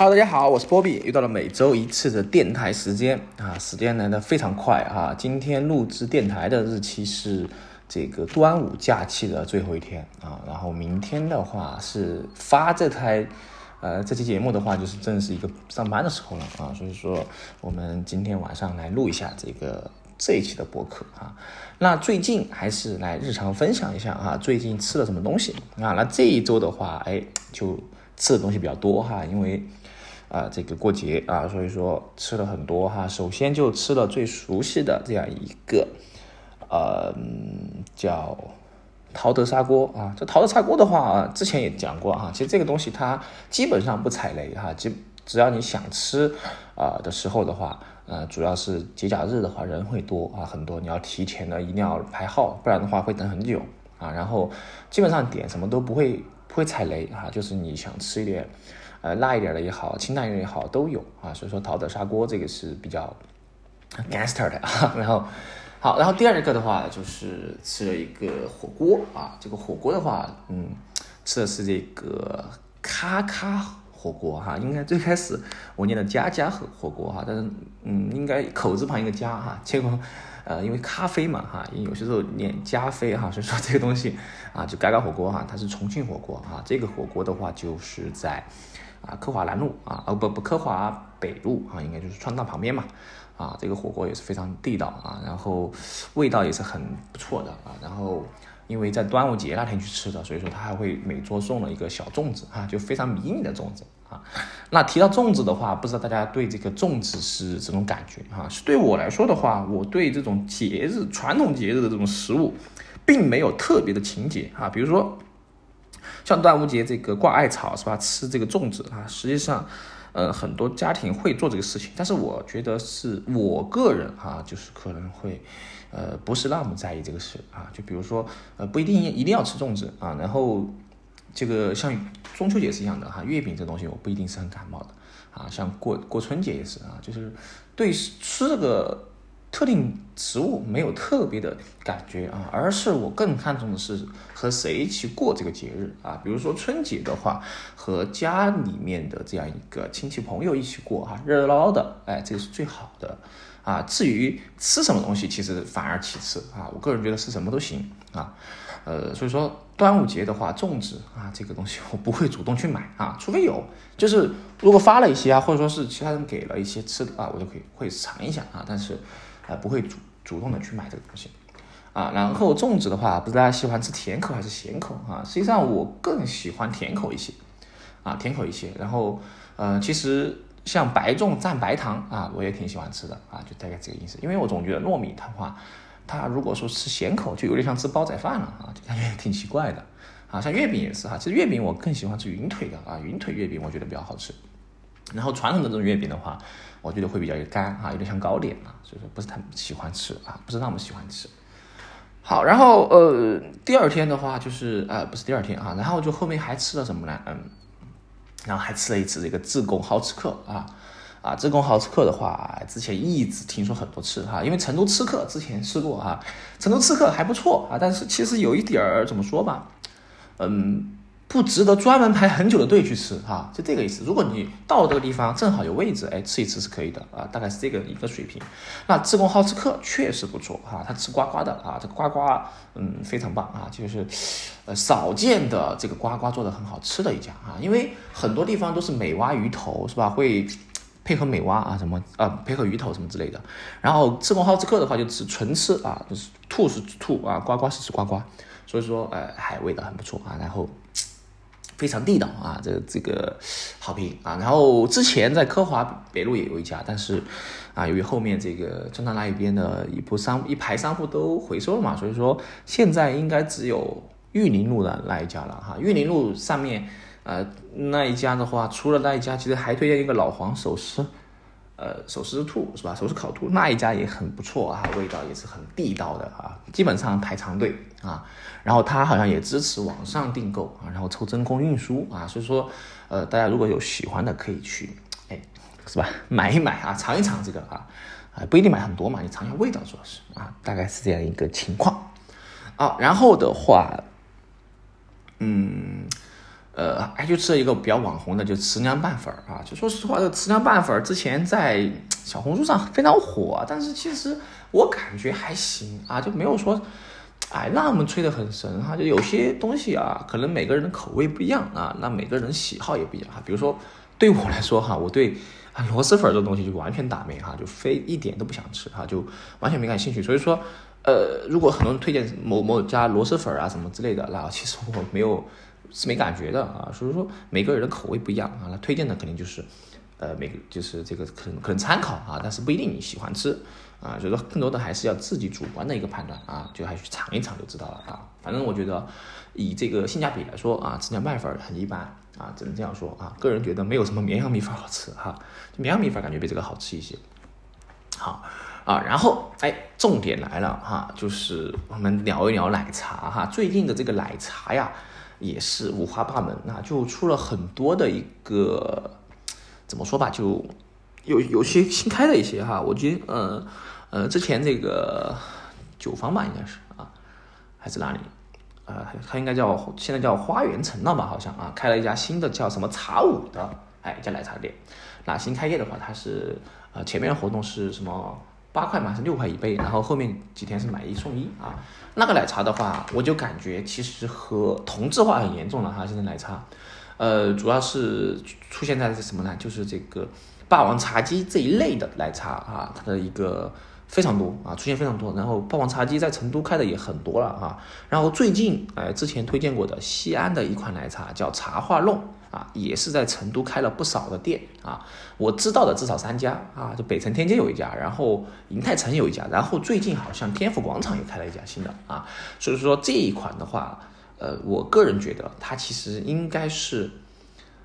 Hello，大家好，我是波比，又到了每周一次的电台时间啊，时间来的非常快啊。今天录制电台的日期是这个端午假期的最后一天啊，然后明天的话是发这台呃这期节目的话，就是正是一个上班的时候了啊，所以说我们今天晚上来录一下这个这一期的播客啊。那最近还是来日常分享一下啊，最近吃了什么东西啊？那这一周的话，哎，就吃的东西比较多哈，因为。啊，这个过节啊，所以说吃了很多哈。首先就吃了最熟悉的这样一个，呃，叫陶德砂锅啊。这陶德砂锅的话，之前也讲过哈。其实这个东西它基本上不踩雷哈，只只要你想吃啊的时候的话，呃，主要是节假日的话人会多啊，很多你要提前的一定要排号，不然的话会等很久啊。然后基本上点什么都不会不会踩雷哈，就是你想吃一点。呃，辣一点的也好，清淡一点也好，都有啊。所以说，陶德砂锅这个是比较 gangster 的啊。然后，好，然后第二个的话就是吃了一个火锅啊。这个火锅的话，嗯，吃的是这个咔咔火锅哈。应该最开始我念的家家火火锅哈，但是嗯，应该口字旁一个家哈。结果呃，因为咖啡嘛哈，因为有些时候念加啡哈，所以说这个东西啊，就嘎嘎火锅哈，它是重庆火锅啊。这个火锅的话就是在。啊，科华南路啊，哦不不，科华北路啊，应该就是川大旁边嘛。啊，这个火锅也是非常地道啊，然后味道也是很不错的啊。然后因为在端午节那天去吃的，所以说他还会每桌送了一个小粽子啊，就非常迷你的粽子啊。那提到粽子的话，不知道大家对这个粽子是这种感觉啊？是对我来说的话，我对这种节日传统节日的这种食物，并没有特别的情节啊，比如说。像端午节这个挂艾草是吧？吃这个粽子啊，实际上，呃，很多家庭会做这个事情，但是我觉得是我个人哈，就是可能会，呃，不是那么在意这个事啊。就比如说，呃，不一定一定要吃粽子啊。然后，这个像中秋节是一样的哈，月饼这东西我不一定是很感冒的啊。像过过春节也是啊，就是对吃这个。特定食物没有特别的感觉啊，而是我更看重的是和谁一起过这个节日啊。比如说春节的话，和家里面的这样一个亲戚朋友一起过哈，热热闹闹的，哎，这个是最好的啊。至于吃什么东西，其实反而其次啊。我个人觉得吃什么都行啊。呃，所以说端午节的话，粽子啊这个东西我不会主动去买啊，除非有，就是如果发了一些啊，或者说是其他人给了一些吃的啊，我就可以会尝一下啊，但是。啊，不会主主动的去买这个东西，啊，然后粽子的话，不知道大家喜欢吃甜口还是咸口啊？实际上我更喜欢甜口一些，啊，甜口一些。然后，呃，其实像白粽蘸白糖啊，我也挺喜欢吃的啊，就大概这个意思。因为我总觉得糯米的话，它如果说吃咸口，就有点像吃煲仔饭了啊，就感觉挺奇怪的。啊，像月饼也是哈，其实月饼我更喜欢吃云腿的啊，云腿月饼我觉得比较好吃。然后传统的这种月饼的话。我觉得会比较干啊，有点像糕点啊，所以说不是太喜欢吃啊，不是那么喜欢吃。好，然后呃，第二天的话就是呃，不是第二天啊，然后就后面还吃了什么呢？嗯，然后还吃了一次这个自贡好吃客啊啊，自贡好吃客的话，之前一直听说很多次哈，因为成都吃客之前吃过哈，成都吃客还不错啊，但是其实有一点儿怎么说吧，嗯。不值得专门排很久的队去吃哈，就这个意思。如果你到这个地方正好有位置，哎，吃一吃是可以的啊，大概是这个一个水平。那自贡好吃客确实不错哈，他吃呱呱的啊，这个呱呱嗯非常棒啊，就是呃少见的这个呱呱做的很好吃的一家啊，因为很多地方都是美蛙鱼头是吧？会配合美蛙啊什么啊配合鱼头什么之类的。然后自贡好吃客的话就吃纯吃啊，就是兔是兔啊，呱呱是吃呱呱，所以说呃还味道很不错啊，然后。非常地道啊，这这个好评啊。然后之前在科华北路也有一家，但是啊，由于后面这个中南那一边的一部商一排商户都回收了嘛，所以说现在应该只有玉林路的那一家了哈。玉林路上面呃那一家的话，除了那一家，其实还推荐一个老黄手撕。呃，手撕兔是吧？手撕烤兔那一家也很不错啊，味道也是很地道的啊，基本上排长队啊。然后他好像也支持网上订购啊，然后抽真空运输啊，所以说呃，大家如果有喜欢的可以去，哎，是吧？买一买啊，尝一尝这个啊，啊不一定买很多嘛，你尝一下味道主要是啊，大概是这样一个情况啊。然后的话，嗯。呃，还就吃了一个比较网红的，就慈娘拌粉儿啊。就说实话，这个慈娘拌粉儿之前在小红书上非常火，但是其实我感觉还行啊，就没有说，哎，那么吹得很神哈。就有些东西啊，可能每个人的口味不一样啊，那每个人喜好也不一样哈。比如说对我来说哈，我对螺蛳粉这东西就完全打没哈，就非一点都不想吃哈，就完全没感兴趣。所以说，呃，如果很多人推荐某某家螺蛳粉啊什么之类的，那其实我没有。是没感觉的啊，所以说每个人的口味不一样啊，那推荐的肯定就是，呃，每个就是这个可能可能参考啊，但是不一定你喜欢吃啊，所以说更多的还是要自己主观的一个判断啊，就还去尝一尝就知道了啊。反正我觉得以这个性价比来说啊，吃点麦粉很一般啊，只能这样说啊。个人觉得没有什么绵阳米粉好吃哈，绵阳米粉感觉比这个好吃一些。好啊，然后哎，重点来了哈，就是我们聊一聊奶茶哈，最近的这个奶茶呀。也是五花八门，那就出了很多的一个怎么说吧，就有有些新开的一些哈，我觉得呃呃之前这个九方吧应该是啊还是哪里呃它应该叫现在叫花园城了吧好像啊开了一家新的叫什么茶五的哎一家奶茶店，那新开业的话它是呃前面的活动是什么？八块嘛是六块一杯，然后后面几天是买一送一啊。那个奶茶的话，我就感觉其实和同质化很严重了哈。现在奶茶，呃，主要是出现在是什么呢？就是这个霸王茶姬这一类的奶茶啊，它的一个非常多啊，出现非常多。然后霸王茶姬在成都开的也很多了啊。然后最近哎，之前推荐过的西安的一款奶茶叫茶话弄。啊，也是在成都开了不少的店啊，我知道的至少三家啊，就北城天街有一家，然后银泰城有一家，然后最近好像天府广场也开了一家新的啊，所以说这一款的话，呃，我个人觉得它其实应该是。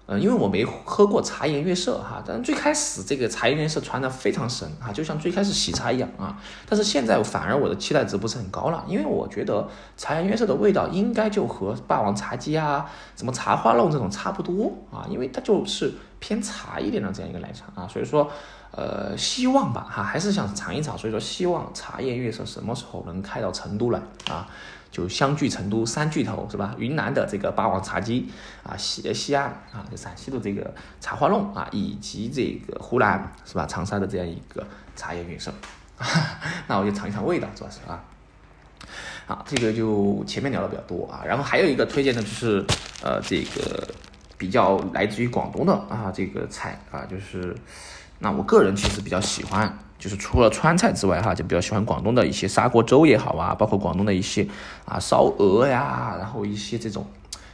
嗯，因为我没喝过茶颜悦色哈，但是最开始这个茶颜悦色传的非常神啊，就像最开始喜茶一样啊。但是现在反而我的期待值不是很高了，因为我觉得茶颜悦色的味道应该就和霸王茶姬啊、什么茶花弄这种差不多啊，因为它就是偏茶一点的这样一个奶茶啊。所以说，呃，希望吧哈，还是想尝一尝。所以说，希望茶颜悦色什么时候能开到成都来啊？就相聚成都三巨头是吧？云南的这个霸王茶姬啊，西西安啊，就陕西的这个茶花弄啊，以及这个湖南是吧？长沙的这样一个茶叶原色，那我就尝一尝味道，主要是啊。好，这个就前面聊的比较多啊，然后还有一个推荐的就是呃，这个比较来自于广东的啊，这个菜啊，就是那我个人其实比较喜欢。就是除了川菜之外，哈，就比较喜欢广东的一些砂锅粥也好啊，包括广东的一些啊烧鹅呀，然后一些这种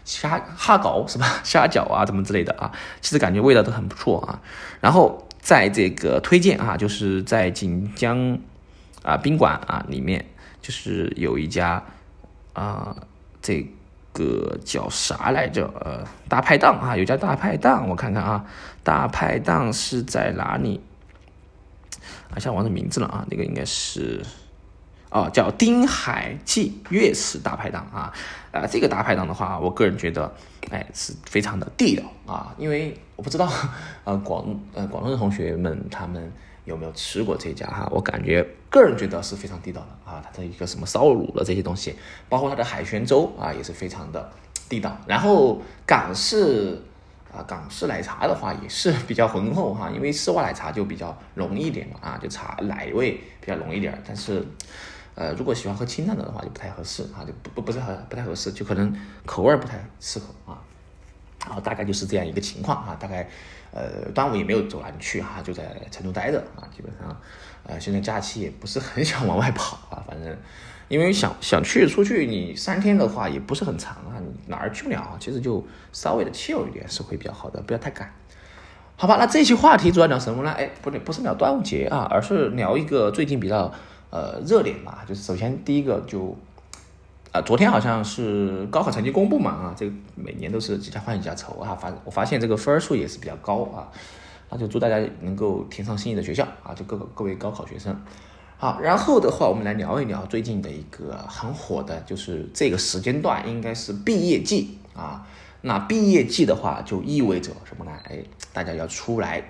虾哈搞是吧，虾饺啊，怎么之类的啊，其实感觉味道都很不错啊。然后在这个推荐啊，就是在锦江啊宾馆啊里面，就是有一家啊，这个个叫啥来着？呃，大排档啊，有家大排档，我看看啊，大排档是在哪里？啊，像忘了名字了啊，那个应该是，哦，叫丁海记粤式大排档啊，啊，这个大排档的话，我个人觉得，哎，是非常的地道啊，因为我不知道，呃，广呃广东的同学们他们有没有吃过这家哈，我感觉个人觉得是非常地道的啊，它的一个什么烧卤的这些东西，包括它的海鲜粥啊，也是非常的地道，然后港式。啊，港式奶茶的话也是比较浑厚哈，因为丝袜奶茶就比较浓一点嘛，啊，就茶奶味比较浓一点。但是，呃，如果喜欢喝清淡的的话就不太合适啊，就不不不是很不太合适，就可能口味不太适合啊。然后大概就是这样一个情况啊，大概，呃，端午也没有走哪里去哈，就在成都待着啊，基本上，呃，现在假期也不是很想往外跑啊，反正。因为想想去出去，你三天的话也不是很长啊，你哪儿去不了啊？其实就稍微的气候一点是会比较好的，不要太赶，好吧？那这期话题主要聊什么呢？哎，不对，不是聊端午节啊，而是聊一个最近比较呃热点嘛，就是首先第一个就啊，昨天好像是高考成绩公布嘛啊，这个每年都是几家欢喜几家愁啊，发我发现这个分数也是比较高啊，那就祝大家能够填上心仪的学校啊，就各各位高考学生。好，然后的话，我们来聊一聊最近的一个很火的，就是这个时间段应该是毕业季啊。那毕业季的话，就意味着什么呢？哎，大家要出来，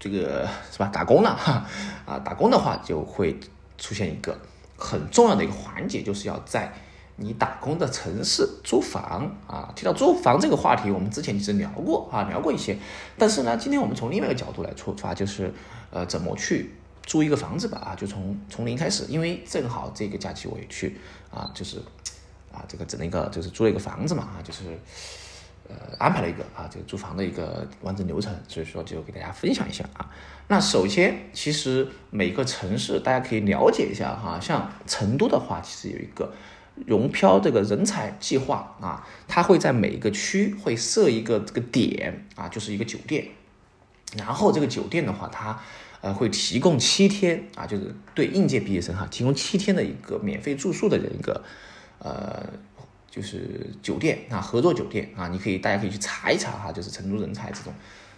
这个是吧？打工了哈。啊，打工的话就会出现一个很重要的一个环节，就是要在你打工的城市租房啊。提到租房这个话题，我们之前其实聊过啊，聊过一些。但是呢，今天我们从另外一个角度来出发，就是呃，怎么去租一个房子吧啊，就从从零开始。因为正好这个假期我也去啊，就是啊，这个整了一个就是租了一个房子嘛啊，就是。呃，安排了一个啊，这个租房的一个完整流程，所以说就给大家分享一下啊。那首先，其实每个城市大家可以了解一下哈，像成都的话，其实有一个融漂这个人才计划啊，它会在每一个区会设一个这个点啊，就是一个酒店，然后这个酒店的话，它呃会提供七天啊，就是对应届毕业生哈，提供七天的一个免费住宿的一个呃。就是酒店啊，合作酒店啊，你可以大家可以去查一查哈，就是成都人才这种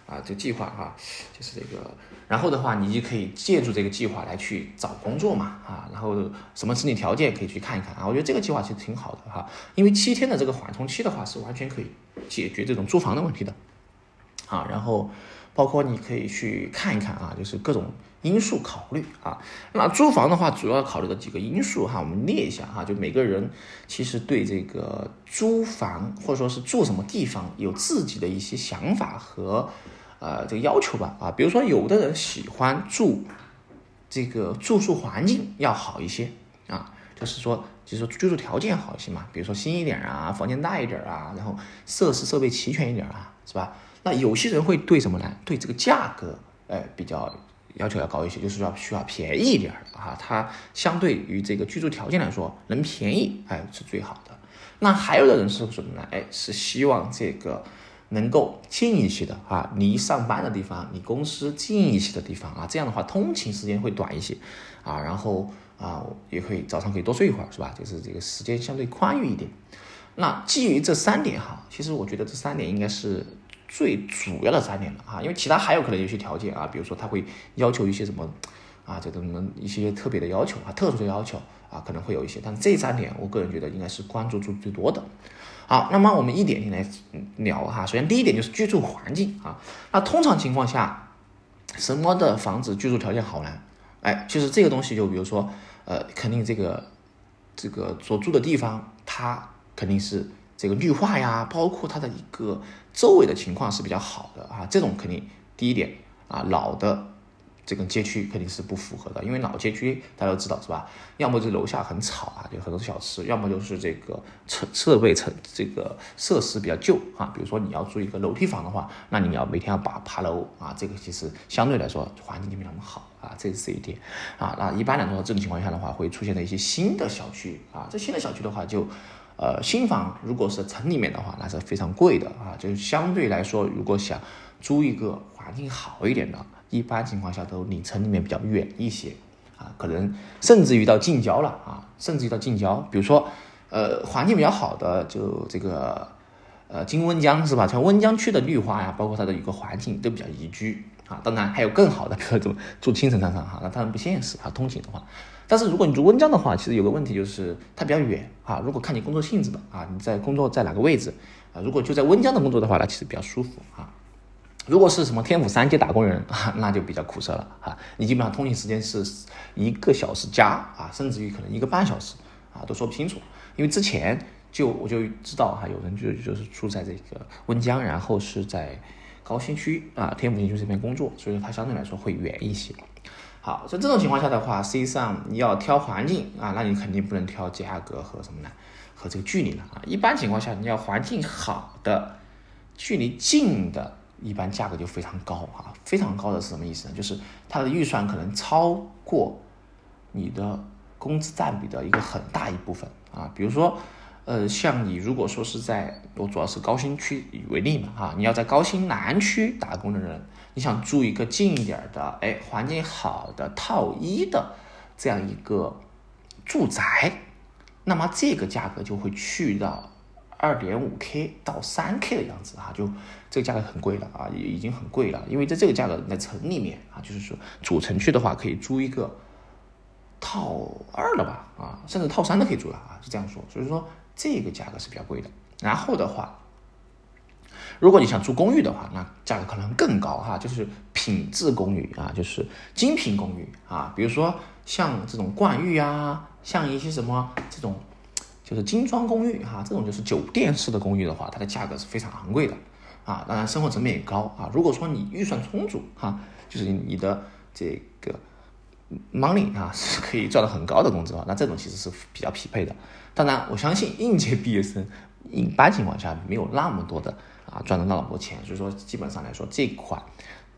啊，这计划哈，就是这个，然后的话，你就可以借助这个计划来去找工作嘛啊，然后什么申请条件可以去看一看啊，我觉得这个计划其实挺好的哈，因为七天的这个缓冲期的话，是完全可以解决这种租房的问题的啊，然后包括你可以去看一看啊，就是各种。因素考虑啊，那租房的话，主要考虑的几个因素哈，我们列一下哈，就每个人其实对这个租房或者说是住什么地方有自己的一些想法和呃这个要求吧啊，比如说有的人喜欢住这个住宿环境要好一些啊，就是说就是说居住条件好一些嘛，比如说新一点啊，房间大一点啊，然后设施设备齐全一点啊，是吧？那有些人会对什么呢？对这个价格哎比较。要求要高一些，就是说需要便宜一点啊，它相对于这个居住条件来说，能便宜哎是最好的。那还有的人是什么呢？哎，是希望这个能够近一些的啊，离上班的地方、离公司近一些的地方啊，这样的话通勤时间会短一些啊，然后啊也可以早上可以多睡一会儿，是吧？就是这个时间相对宽裕一点。那基于这三点哈，其实我觉得这三点应该是。最主要的三点了啊，因为其他还有可能有些条件啊，比如说他会要求一些什么啊，这种一些特别的要求啊，特殊的要求啊，可能会有一些，但这三点我个人觉得应该是关注度最多的。好，那么我们一点点来聊哈。首先第一点就是居住环境啊，那通常情况下，什么的房子居住条件好呢？哎，其实这个东西就比如说呃，肯定这个这个所住的地方它肯定是。这个绿化呀，包括它的一个周围的情况是比较好的啊，这种肯定第一点啊，老的这个街区肯定是不符合的，因为老街区大家都知道是吧？要么就楼下很吵啊，就很多小吃，要么就是这个设设备成这个设施比较旧啊。比如说你要住一个楼梯房的话，那你要每天要爬爬楼啊，这个其实相对来说环境就没那么好啊，这是一点啊。那一般来说这种情况下的话，会出现的一些新的小区啊，这新的小区的话就。呃，新房如果是城里面的话，那是非常贵的啊。就是相对来说，如果想租一个环境好一点的，一般情况下都离城里面比较远一些啊，可能甚至于到近郊了啊，甚至于到近郊。比如说，呃，环境比较好的，就这个呃金温江是吧？像温江区的绿化呀，包括它的一个环境都比较宜居啊。当然还有更好的，比如说住青城山上哈，那当然不现实啊，通勤的话。但是如果你住温江的话，其实有个问题就是它比较远啊。如果看你工作性质的啊，你在工作在哪个位置啊？如果就在温江的工作的话，那其实比较舒服啊。如果是什么天府三街打工人 啊，那就比较苦涩了啊。你基本上通勤时间是一个小时加啊，甚至于可能一个半小时啊，都说不清楚。因为之前就我就知道哈，有人就就是住在这个温江，然后是在高新区啊，天府新区这边工作，所以说它相对来说会远一些。好，在这种情况下的话，实际上你要挑环境啊，那你肯定不能挑价格和什么呢？和这个距离了啊。一般情况下，你要环境好的，距离近的，一般价格就非常高啊。非常高的是什么意思呢？就是它的预算可能超过你的工资占比的一个很大一部分啊。比如说，呃，像你如果说是在我主要是高新区为例嘛啊，你要在高新南区打工的人。你想住一个近一点的，哎，环境好的套一的这样一个住宅，那么这个价格就会去到二点五 K 到三 K 的样子啊，就这个价格很贵了啊，也已经很贵了。因为在这个价格在城里面啊，就是说主城区的话可以租一个套二了吧啊，甚至套三都可以租了啊，是这样说。所以说这个价格是比较贵的。然后的话。如果你想住公寓的话，那价格可能更高哈，就是品质公寓啊，就是精品公寓啊，比如说像这种冠寓啊，像一些什么这种就是精装公寓哈，这种就是酒店式的公寓的话，它的价格是非常昂贵的啊，当然生活成本也高啊。如果说你预算充足哈，就是你的这个 money 啊 是可以赚到很高的工资的话，那这种其实是比较匹配的。当然，我相信应届毕业生一般情况下没有那么多的啊赚到那么多钱，所以说基本上来说这款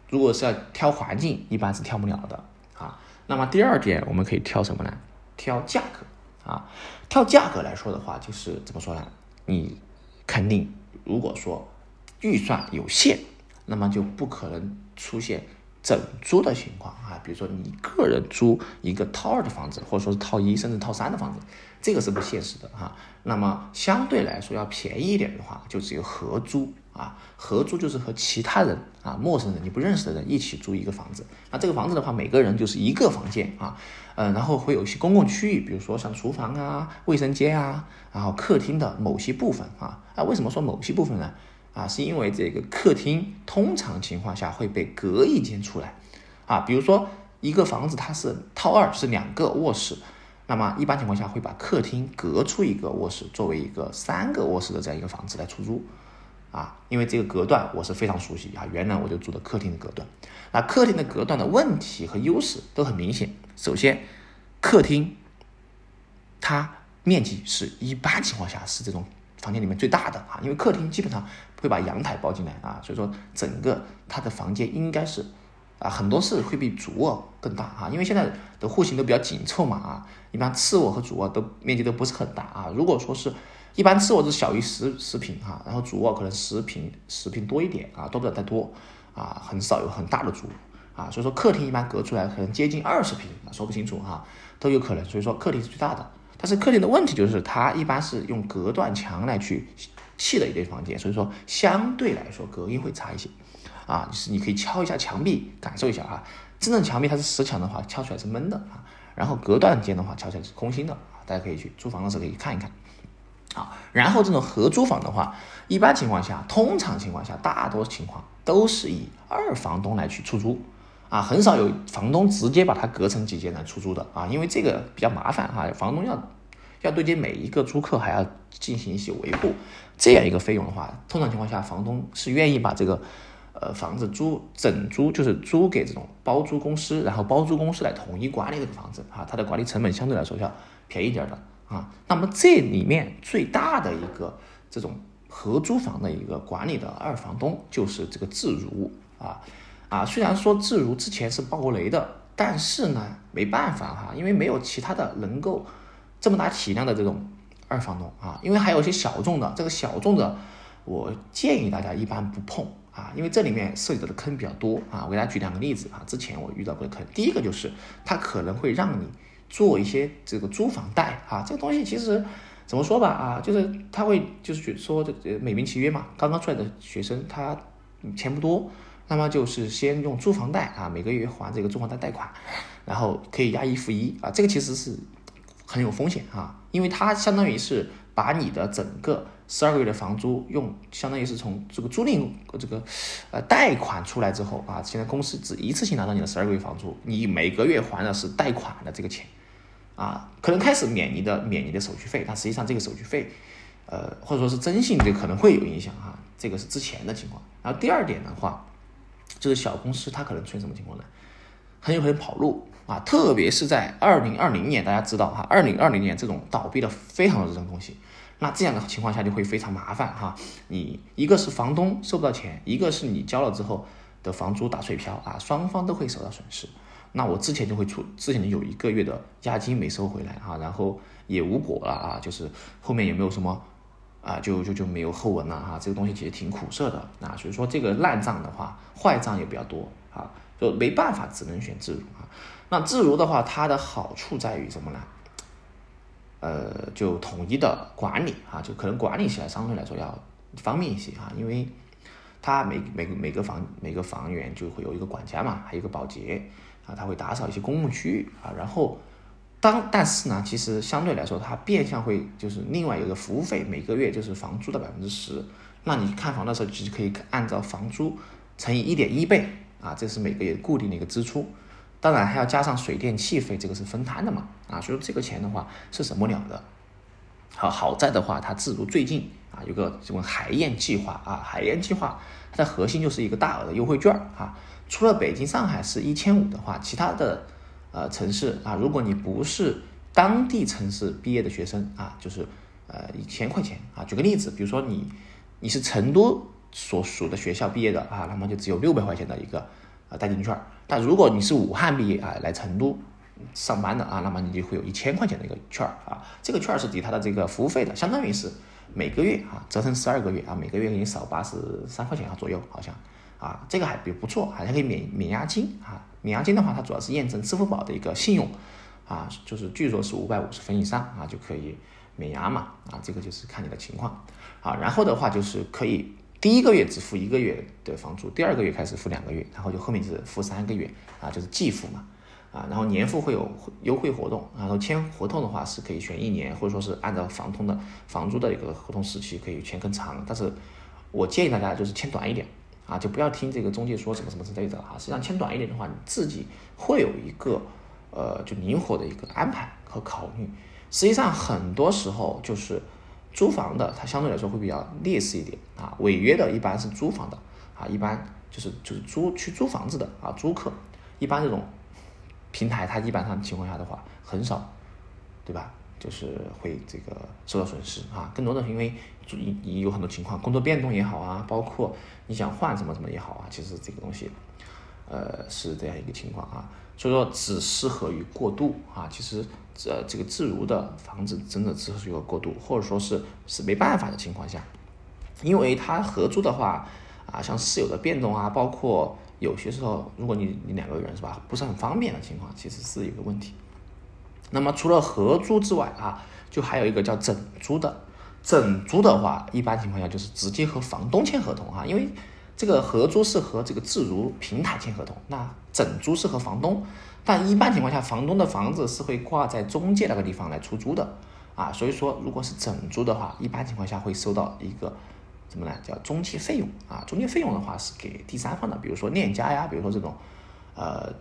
如果是要挑环境，一般是挑不了的啊。那么第二点，我们可以挑什么呢？挑价格。啊，跳价格来说的话，就是怎么说呢？你肯定如果说预算有限，那么就不可能出现整租的情况啊。比如说你个人租一个套二的房子，或者说是套一甚至套三的房子，这个是不现实的哈。那么相对来说要便宜一点的话，就只有合租。啊，合租就是和其他人啊，陌生人你不认识的人一起租一个房子。那这个房子的话，每个人就是一个房间啊，嗯，然后会有一些公共区域，比如说像厨房啊、卫生间啊，然后客厅的某些部分啊。啊，为什么说某些部分呢？啊，是因为这个客厅通常情况下会被隔一间出来啊。比如说一个房子它是套二，是两个卧室，那么一般情况下会把客厅隔出一个卧室，作为一个三个卧室的这样一个房子来出租。啊，因为这个隔断我是非常熟悉啊，原来我就住的客厅的隔断。那客厅的隔断的问题和优势都很明显。首先，客厅它面积是一般情况下是这种房间里面最大的啊，因为客厅基本上会把阳台包进来啊，所以说整个它的房间应该是啊很多是会比主卧更大啊，因为现在的户型都比较紧凑嘛啊，一般次卧和主卧都面积都不是很大啊。如果说是一般次卧是小于十十平哈，然后主卧可能十平十平多一点啊，多不了太多啊，很少有很大的主啊，所以说客厅一般隔出来可能接近二十平啊，说不清楚哈，都有可能，所以说客厅是最大的，但是客厅的问题就是它一般是用隔断墙来去砌的一类房间，所以说相对来说隔音会差一些啊，就是你可以敲一下墙壁感受一下啊，真正墙壁它是实墙的话，敲出来是闷的啊，然后隔断间的话敲起来是空心的啊，大家可以去租房的时候可以看一看。啊，然后这种合租房的话，一般情况下，通常情况下，大多情况都是以二房东来去出租，啊，很少有房东直接把它隔成几间来出租的啊，因为这个比较麻烦哈，房东要要对接每一个租客，还要进行一些维护，这样一个费用的话，通常情况下，房东是愿意把这个呃房子租整租，就是租给这种包租公司，然后包租公司来统一管理这个房子啊，它的管理成本相对来说要便宜点的。啊，那么这里面最大的一个这种合租房的一个管理的二房东就是这个自如啊啊，虽然说自如之前是爆过雷的，但是呢没办法哈，因为没有其他的能够这么大体量的这种二房东啊，因为还有一些小众的，这个小众的我建议大家一般不碰啊，因为这里面涉及到的坑比较多啊，我给大家举两个例子啊，之前我遇到过的坑，第一个就是他可能会让你。做一些这个租房贷啊，这个东西其实怎么说吧啊，就是他会就是说这美名其曰嘛，刚刚出来的学生他钱不多，那么就是先用租房贷啊，每个月还这个租房贷贷款，然后可以押一付一啊，这个其实是很有风险啊，因为它相当于是把你的整个十二个月的房租用，相当于是从这个租赁这个呃贷款出来之后啊，现在公司只一次性拿到你的十二个月房租，你每个月还的是贷款的这个钱。啊，可能开始免你的免你的手续费，但实际上这个手续费，呃，或者说是征信，这可能会有影响哈。这个是之前的情况。然后第二点的话，就是小公司它可能出现什么情况呢？很有可能跑路啊，特别是在二零二零年，大家知道哈，二零二零年这种倒闭的非常多这种东西，那这样的情况下就会非常麻烦哈。你一个是房东收不到钱，一个是你交了之后的房租打水漂啊，双方都会受到损失。那我之前就会出，之前有一个月的押金没收回来哈，然后也无果了啊，就是后面也没有什么啊，就就就没有后文了哈，这个东西其实挺苦涩的啊，所以说这个烂账的话，坏账也比较多啊，就没办法，只能选自如啊。那自如的话，它的好处在于什么呢？呃，就统一的管理啊，就可能管理起来相对来说要方便一些啊，因为它每每个每个房每个房源就会有一个管家嘛，还有一个保洁。啊，他会打扫一些公共区域啊，然后当但是呢，其实相对来说，它变相会就是另外有一个服务费，每个月就是房租的百分之十。那你看房的时候，其实可以按照房租乘以一点一倍啊，这是每个月固定的一个支出。当然还要加上水电气费，这个是分摊的嘛啊，所以这个钱的话是省不了的好好在的话，它自如最近啊有个什么海燕计划啊，海燕计划它的核心就是一个大额的优惠券啊。除了北京、上海是一千五的话，其他的呃城市啊，如果你不是当地城市毕业的学生啊，就是呃一千块钱啊。举个例子，比如说你你是成都所属的学校毕业的啊，那么就只有六百块钱的一个啊代金券。但如果你是武汉毕业啊，来成都上班的啊，那么你就会有一千块钱的一个券啊。这个券是抵他的这个服务费的，相当于是每个月啊折成十二个月啊，每个月给你少八十三块钱啊左右，好像。啊，这个还比不错，还可以免免押金啊。免押金的话，它主要是验证支付宝的一个信用啊，就是据说是五百五十分以上啊就可以免押嘛啊，这个就是看你的情况啊。然后的话就是可以第一个月只付一个月的房租，第二个月开始付两个月，然后就后面就是付三个月啊，就是季付嘛啊。然后年付会有优惠活动，然后签合同的话是可以选一年，或者说是按照房东的房租的一个合同时期可以签更长，但是我建议大家就是签短一点。啊，就不要听这个中介说什么什么之类的啊。实际上签短一点的话，你自己会有一个呃，就灵活的一个安排和考虑。实际上很多时候就是租房的，它相对来说会比较劣势一点啊。违约的一般是租房的啊，一般就是就是租去租房子的啊，租客。一般这种平台，它一般上情况下的话很少，对吧？就是会这个受到损失啊，更多的是因为你你有很多情况，工作变动也好啊，包括你想换什么什么也好啊，其实这个东西，呃，是这样一个情况啊，所以说只适合于过渡啊，其实呃这个自如的房子真的只适合过渡，或者说是是没办法的情况下，因为它合租的话啊，像室友的变动啊，包括有些时候如果你你两个人是吧，不是很方便的情况，其实是一个问题。那么除了合租之外啊，就还有一个叫整租的。整租的话，一般情况下就是直接和房东签合同啊，因为这个合租是和这个自如平台签合同，那整租是和房东。但一般情况下，房东的房子是会挂在中介那个地方来出租的啊，所以说如果是整租的话，一般情况下会收到一个什么呢？叫中介费用啊。中介费用的话是给第三方的，比如说链家呀，比如说这种呃。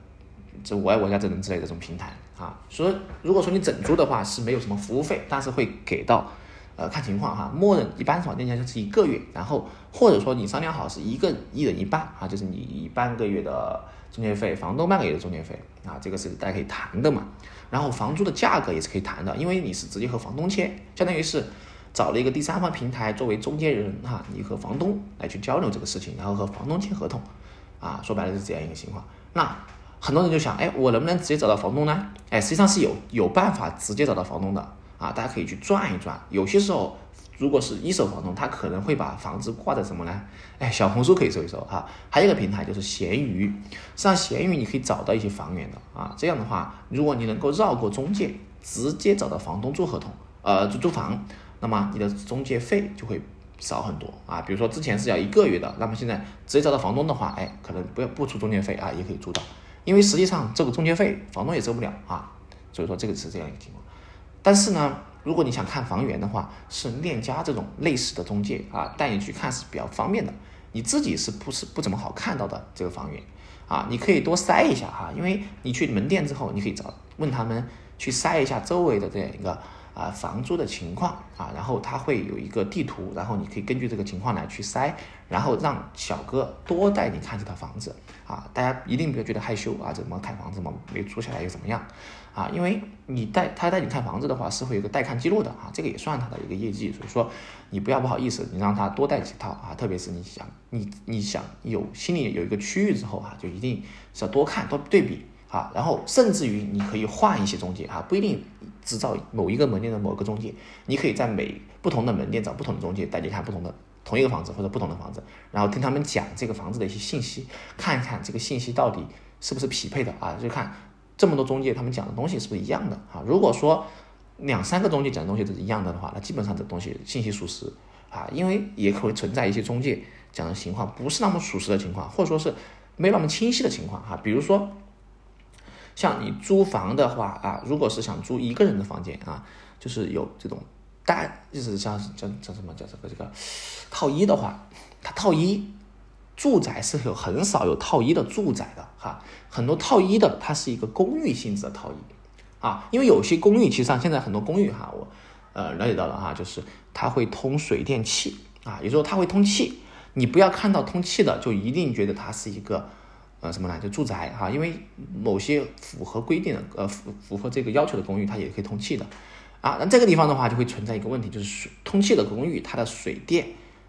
这我爱我家这种之类的这种平台啊，所以如果说你整租的话是没有什么服务费，但是会给到，呃，看情况哈，默认一般说店家就是一个月，然后或者说你商量好是一个一人一半啊，就是你半个月的中介费，房东半个月的中介费啊，这个是大家可以谈的嘛。然后房租的价格也是可以谈的，因为你是直接和房东签，相当于是找了一个第三方平台作为中间人哈，你和房东来去交流这个事情，然后和房东签合同，啊，说白了是这样一个情况，那。很多人就想，哎，我能不能直接找到房东呢？哎，实际上是有有办法直接找到房东的啊，大家可以去转一转。有些时候，如果是一手房东，他可能会把房子挂在什么呢？哎，小红书可以搜一搜哈。还有一个平台就是闲鱼，上闲鱼你可以找到一些房源的啊。这样的话，如果你能够绕过中介，直接找到房东做合同，呃，租租房，那么你的中介费就会少很多啊。比如说之前是要一个月的，那么现在直接找到房东的话，哎，可能不要不出中介费啊，也可以租到。因为实际上这个中介费房东也收不了啊，所以说这个是这样一个情况。但是呢，如果你想看房源的话，是链家这种类似的中介啊，带你去看是比较方便的。你自己是不是不怎么好看到的这个房源啊？你可以多筛一下哈，因为你去门店之后，你可以找问他们去筛一下周围的这样一个。啊，房租的情况啊，然后他会有一个地图，然后你可以根据这个情况来去筛，然后让小哥多带你看这套房子啊。大家一定不要觉得害羞啊，怎么看房子嘛，没租下来又怎么样啊？因为你带他带你看房子的话，是会有个带看记录的啊，这个也算他的一个业绩。所以说你不要不好意思，你让他多带几套啊，特别是你想你你想有心里有一个区域之后啊，就一定是要多看多对比。啊，然后甚至于你可以换一些中介啊，不一定只找某一个门店的某个中介，你可以在每不同的门店找不同的中介带你看不同的同一个房子或者不同的房子，然后听他们讲这个房子的一些信息，看一看这个信息到底是不是匹配的啊？就看这么多中介他们讲的东西是不是一样的啊？如果说两三个中介讲的东西都是一样的的话，那基本上这东西信息属实啊，因为也可能存在一些中介讲的情况不是那么属实的情况，或者说是没那么清晰的情况哈，比如说。像你租房的话啊，如果是想租一个人的房间啊，就是有这种单，就是像叫叫什么叫这个这个套一的话，它套一住宅是有很少有套一的住宅的啊，很多套一的它是一个公寓性质的套一啊，因为有些公寓其实上现在很多公寓哈，我呃了解到了哈，就是它会通水电气啊，也就是说它会通气。你不要看到通气的就一定觉得它是一个呃什么呢？就住宅哈，因为某些符合规定的呃符符合这个要求的公寓，它也可以通气的啊。那这个地方的话就会存在一个问题，就是水通气的公寓，它的水电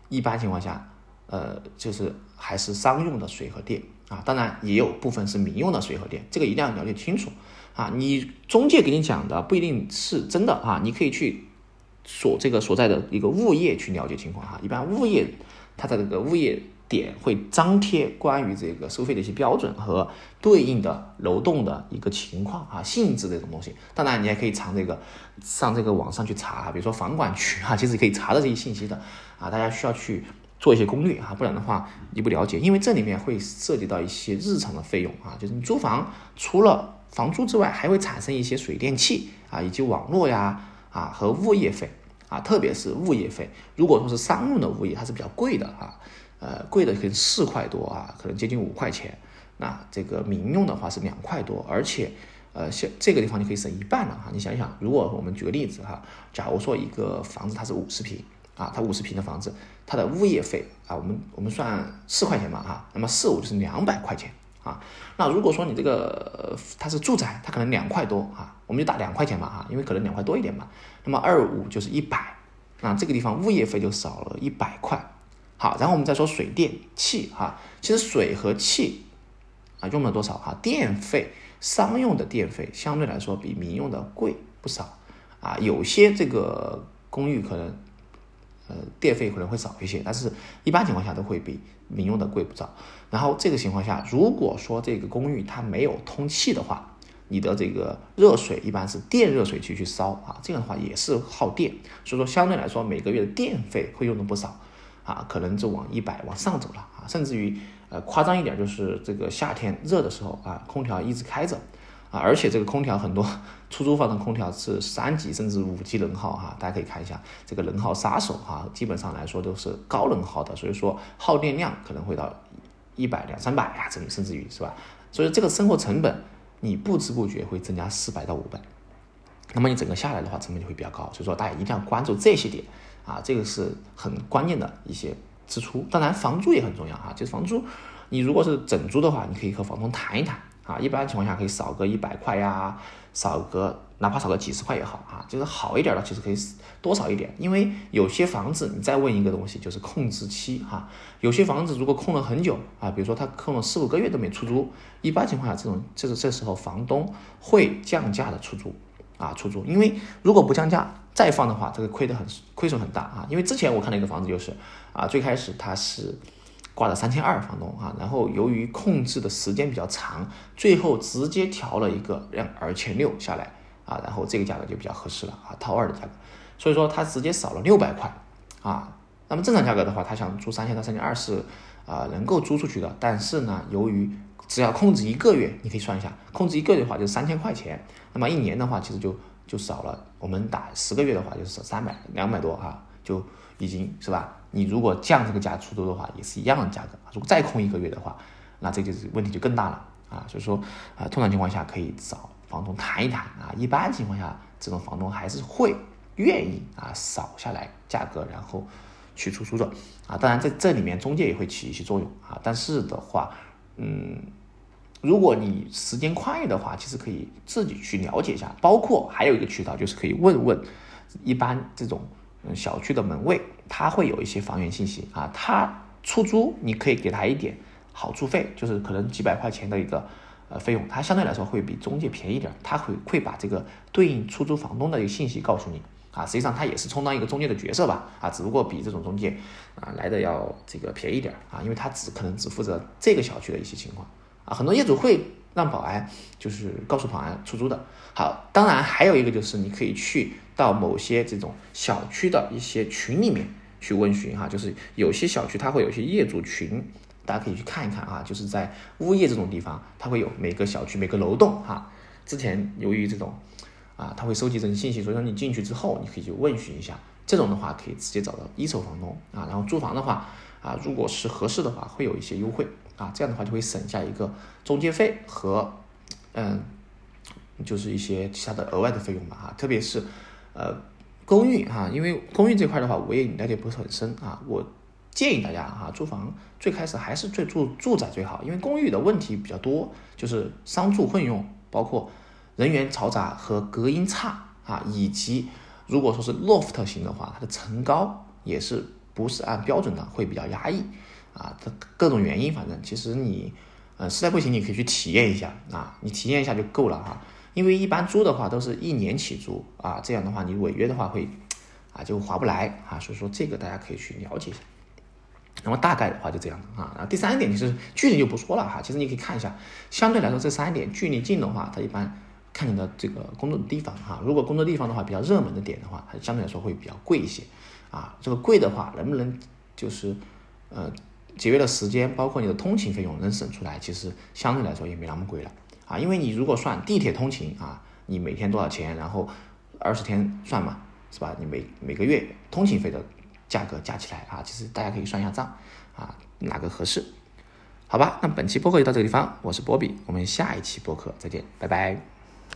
一般情况下呃就是还是商用的水和电啊，当然也有部分是民用的水和电，这个一定要了解清楚啊。你中介给你讲的不一定是真的啊，你可以去所这个所在的一个物业去了解情况哈，一般物业。它的这个物业点会张贴关于这个收费的一些标准和对应的楼栋的一个情况啊性质这种东西。当然，你还可以查这个上这个网上去查，比如说房管局啊，其实可以查到这些信息的啊。大家需要去做一些攻略啊，不然的话你不了解，因为这里面会涉及到一些日常的费用啊，就是你租房除了房租之外，还会产生一些水电气啊，以及网络呀啊和物业费。啊，特别是物业费，如果说是商用的物业，它是比较贵的啊，呃，贵的可能四块多啊，可能接近五块钱。那这个民用的话是两块多，而且，呃，像这个地方你可以省一半了哈。你想想，如果我们举个例子哈，假如说一个房子它是五十平啊，它五十平的房子，它的物业费啊，我们我们算四块钱嘛哈，那么四五就是两百块钱。啊，那如果说你这个它是住宅，它可能两块多啊，我们就打两块钱嘛哈，因为可能两块多一点嘛。那么二五就是一百，那这个地方物业费就少了一百块。好，然后我们再说水电气哈，其实水和气啊用了多少哈？电费商用的电费相对来说比民用的贵不少啊，有些这个公寓可能。呃，电费可能会少一些，但是一般情况下都会比民用的贵不少。然后这个情况下，如果说这个公寓它没有通气的话，你的这个热水一般是电热水器去烧啊，这样的话也是耗电，所以说相对来说每个月的电费会用的不少啊，可能就往一百往上走了啊，甚至于呃夸张一点就是这个夏天热的时候啊，空调一直开着。啊，而且这个空调很多出租房的空调是三级甚至五级能耗哈，大家可以看一下这个能耗杀手哈，基本上来说都是高能耗的，所以说耗电量可能会到一百两三百呀，甚甚至于是吧？所以这个生活成本你不知不觉会增加四百到五百，那么你整个下来的话成本就会比较高，所以说大家一定要关注这些点啊，这个是很关键的一些支出。当然房租也很重要哈，就是房租你如果是整租的话，你可以和房东谈一谈。啊，一般情况下可以少个一百块呀，少个哪怕少个几十块也好啊，就是好一点的，其实可以多少一点，因为有些房子你再问一个东西就是控制期哈，有些房子如果空了很久啊，比如说他空了四五个月都没出租，一般情况下这种这是这时候房东会降价的出租啊出租，因为如果不降价再放的话，这个亏的很亏损很大啊，因为之前我看了一个房子就是啊，最开始它是。挂了三千二，房东啊，然后由于控制的时间比较长，最后直接调了一个两二千六下来啊，然后这个价格就比较合适了啊，套二的价格，所以说他直接少了六百块啊。那么正常价格的话，他想租三千到三千二是啊能够租出去的，但是呢，由于只要控制一个月，你可以算一下，控制一个月的话就是三千块钱，那么一年的话其实就就少了，我们打十个月的话就是三百两百多哈，就已经是吧？你如果降这个价出租的话，也是一样的价格。如果再空一个月的话，那这就是问题就更大了啊。所以说啊，通常情况下可以找房东谈一谈啊。一般情况下，这种房东还是会愿意啊少下来价格，然后去出租的啊。当然，在这里面中介也会起一些作用啊。但是的话，嗯，如果你时间宽裕的话，其实可以自己去了解一下。包括还有一个渠道，就是可以问问一般这种小区的门卫。他会有一些房源信息啊，他出租你可以给他一点好处费，就是可能几百块钱的一个呃费用，他相对来说会比中介便宜点，他会会把这个对应出租房东的一个信息告诉你啊，实际上他也是充当一个中介的角色吧啊，只不过比这种中介啊来的要这个便宜点啊，因为他只可能只负责这个小区的一些情况啊，很多业主会让保安就是告诉保安出租的。好，当然还有一个就是你可以去到某些这种小区的一些群里面。去问询哈，就是有些小区它会有一些业主群，大家可以去看一看啊。就是在物业这种地方，它会有每个小区每个楼栋哈。之前由于这种啊，它会收集这种信息，所以说你进去之后，你可以去问询一下。这种的话可以直接找到一手房东啊。然后租房的话啊，如果是合适的话，会有一些优惠啊。这样的话就会省下一个中介费和嗯，就是一些其他的额外的费用吧哈。特别是呃。公寓哈，因为公寓这块的话，我也了解不是很深啊。我建议大家哈，租房最开始还是最住住宅最好，因为公寓的问题比较多，就是商住混用，包括人员嘈杂和隔音差啊，以及如果说是 loft 型的话，它的层高也是不是按标准的，会比较压抑啊。它各种原因，反正其实你呃实在不行，你可以去体验一下啊，你体验一下就够了哈。因为一般租的话都是一年起租啊，这样的话你违约的话会啊就划不来啊，所以说这个大家可以去了解一下。那么大概的话就这样啊。然后第三点其实距离就不说了哈，其实你可以看一下，相对来说这三点距离近的话，它一般看你的这个工作的地方哈。如果工作地方的话比较热门的点的话，它相对来说会比较贵一些啊。这个贵的话能不能就是呃节约了时间，包括你的通勤费用能省出来，其实相对来说也没那么贵了。啊，因为你如果算地铁通勤啊，你每天多少钱，然后二十天算嘛，是吧？你每每个月通勤费的价格加起来啊，其实大家可以算一下账啊，哪个合适？好吧，那本期播客就到这个地方，我是波比，我们下一期播客再见，拜拜。